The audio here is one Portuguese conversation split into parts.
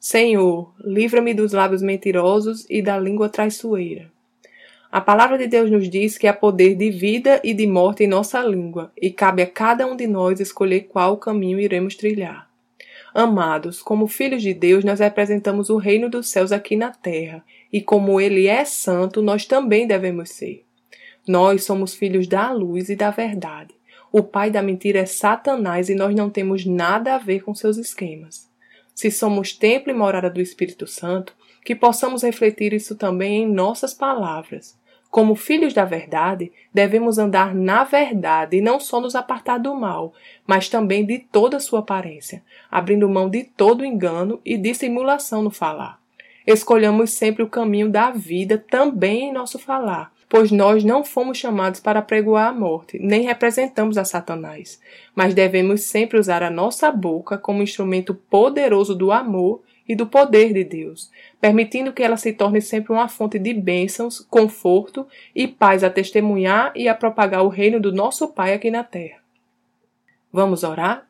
Senhor, livra-me dos lábios mentirosos e da língua traiçoeira. A palavra de Deus nos diz que há poder de vida e de morte em nossa língua, e cabe a cada um de nós escolher qual caminho iremos trilhar. Amados, como filhos de Deus, nós representamos o reino dos céus aqui na terra, e como ele é santo, nós também devemos ser. Nós somos filhos da luz e da verdade. O pai da mentira é Satanás e nós não temos nada a ver com seus esquemas se somos templo e morada do Espírito Santo, que possamos refletir isso também em nossas palavras. Como filhos da verdade, devemos andar na verdade e não só nos apartar do mal, mas também de toda sua aparência, abrindo mão de todo engano e dissimulação no falar. Escolhamos sempre o caminho da vida também em nosso falar, pois nós não fomos chamados para pregoar a morte, nem representamos a Satanás, mas devemos sempre usar a nossa boca como instrumento poderoso do amor e do poder de Deus, permitindo que ela se torne sempre uma fonte de bênçãos, conforto e paz a testemunhar e a propagar o reino do nosso Pai aqui na terra. Vamos orar?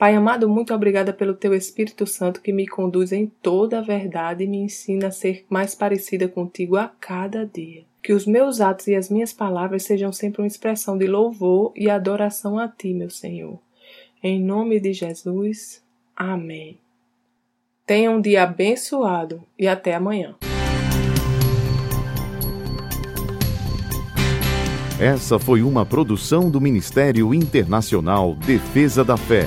Pai amado, muito obrigada pelo teu Espírito Santo que me conduz em toda a verdade e me ensina a ser mais parecida contigo a cada dia. Que os meus atos e as minhas palavras sejam sempre uma expressão de louvor e adoração a ti, meu Senhor. Em nome de Jesus. Amém. Tenha um dia abençoado e até amanhã. Essa foi uma produção do Ministério Internacional Defesa da Fé